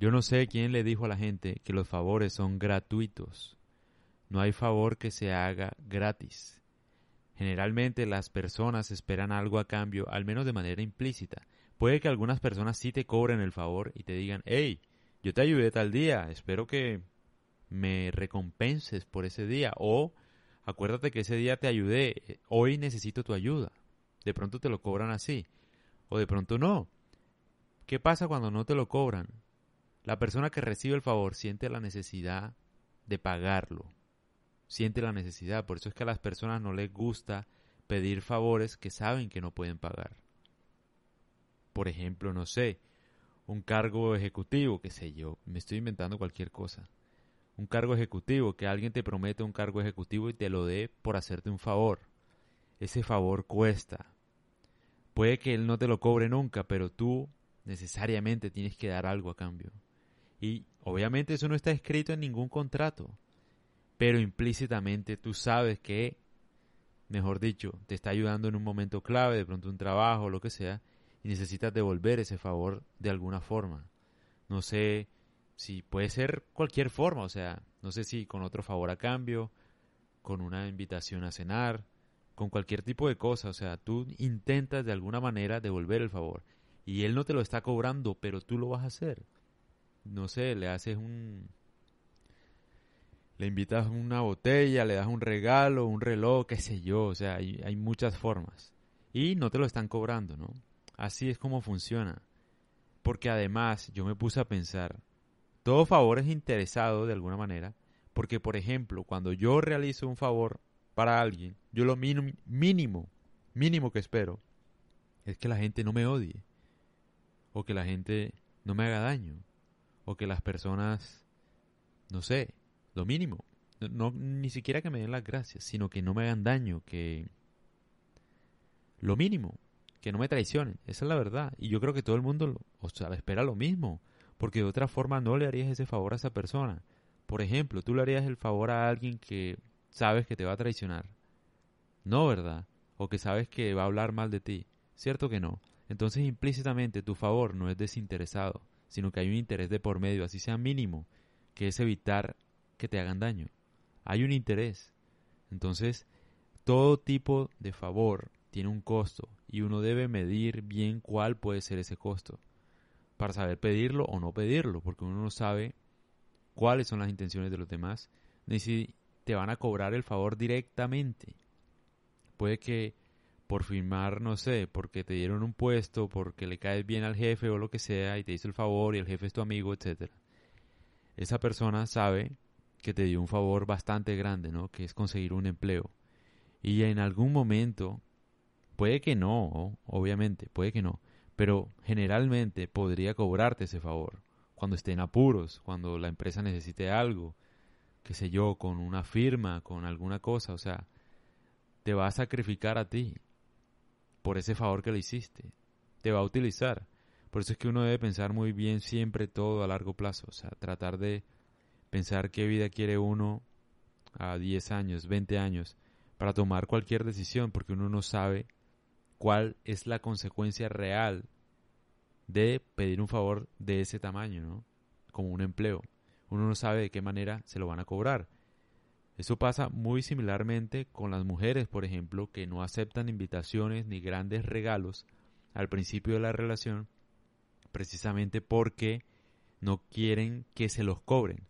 Yo no sé quién le dijo a la gente que los favores son gratuitos. No hay favor que se haga gratis. Generalmente las personas esperan algo a cambio, al menos de manera implícita. Puede que algunas personas sí te cobren el favor y te digan, hey, yo te ayudé tal día, espero que me recompenses por ese día. O acuérdate que ese día te ayudé, hoy necesito tu ayuda. De pronto te lo cobran así. O de pronto no. ¿Qué pasa cuando no te lo cobran? La persona que recibe el favor siente la necesidad de pagarlo. Siente la necesidad. Por eso es que a las personas no les gusta pedir favores que saben que no pueden pagar. Por ejemplo, no sé, un cargo ejecutivo, qué sé yo, me estoy inventando cualquier cosa. Un cargo ejecutivo, que alguien te promete un cargo ejecutivo y te lo dé por hacerte un favor. Ese favor cuesta. Puede que él no te lo cobre nunca, pero tú necesariamente tienes que dar algo a cambio. Y obviamente eso no está escrito en ningún contrato, pero implícitamente tú sabes que, mejor dicho, te está ayudando en un momento clave, de pronto un trabajo, lo que sea, y necesitas devolver ese favor de alguna forma. No sé si puede ser cualquier forma, o sea, no sé si con otro favor a cambio, con una invitación a cenar, con cualquier tipo de cosa, o sea, tú intentas de alguna manera devolver el favor y él no te lo está cobrando, pero tú lo vas a hacer no sé, le haces un... Le invitas una botella, le das un regalo, un reloj, qué sé yo, o sea, hay, hay muchas formas. Y no te lo están cobrando, ¿no? Así es como funciona. Porque además yo me puse a pensar, todo favor es interesado de alguna manera, porque por ejemplo, cuando yo realizo un favor para alguien, yo lo mínimo, mínimo, mínimo que espero es que la gente no me odie o que la gente no me haga daño o que las personas, no sé, lo mínimo, no, ni siquiera que me den las gracias, sino que no me hagan daño, que lo mínimo, que no me traicionen, esa es la verdad. Y yo creo que todo el mundo, o sea, espera lo mismo, porque de otra forma no le harías ese favor a esa persona. Por ejemplo, tú le harías el favor a alguien que sabes que te va a traicionar. No, ¿verdad? O que sabes que va a hablar mal de ti. ¿Cierto que no? Entonces implícitamente tu favor no es desinteresado sino que hay un interés de por medio, así sea mínimo, que es evitar que te hagan daño. Hay un interés. Entonces, todo tipo de favor tiene un costo y uno debe medir bien cuál puede ser ese costo para saber pedirlo o no pedirlo, porque uno no sabe cuáles son las intenciones de los demás, ni si te van a cobrar el favor directamente. Puede que por firmar, no sé, porque te dieron un puesto, porque le caes bien al jefe o lo que sea y te hizo el favor y el jefe es tu amigo, etcétera. Esa persona sabe que te dio un favor bastante grande, ¿no? Que es conseguir un empleo. Y en algún momento, puede que no, obviamente, puede que no, pero generalmente podría cobrarte ese favor cuando esté en apuros, cuando la empresa necesite algo, qué sé yo, con una firma, con alguna cosa, o sea, te va a sacrificar a ti por ese favor que le hiciste. Te va a utilizar. Por eso es que uno debe pensar muy bien siempre todo a largo plazo. O sea, tratar de pensar qué vida quiere uno a 10 años, 20 años, para tomar cualquier decisión, porque uno no sabe cuál es la consecuencia real de pedir un favor de ese tamaño, ¿no? Como un empleo. Uno no sabe de qué manera se lo van a cobrar. Eso pasa muy similarmente con las mujeres, por ejemplo, que no aceptan invitaciones ni grandes regalos al principio de la relación, precisamente porque no quieren que se los cobren.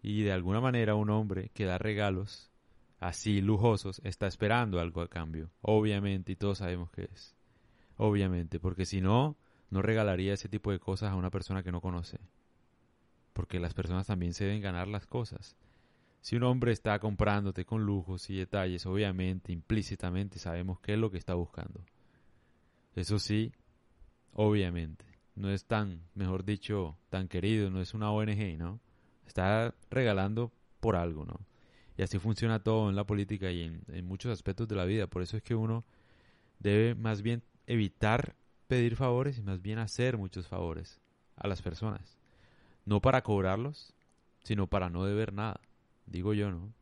Y de alguna manera un hombre que da regalos así lujosos está esperando algo a cambio, obviamente, y todos sabemos que es. Obviamente, porque si no, no regalaría ese tipo de cosas a una persona que no conoce. Porque las personas también se deben ganar las cosas. Si un hombre está comprándote con lujos y detalles, obviamente, implícitamente sabemos qué es lo que está buscando. Eso sí, obviamente, no es tan, mejor dicho, tan querido, no es una ONG, ¿no? Está regalando por algo, ¿no? Y así funciona todo en la política y en, en muchos aspectos de la vida. Por eso es que uno debe más bien evitar pedir favores y más bien hacer muchos favores a las personas. No para cobrarlos, sino para no deber nada digo yo, ¿no?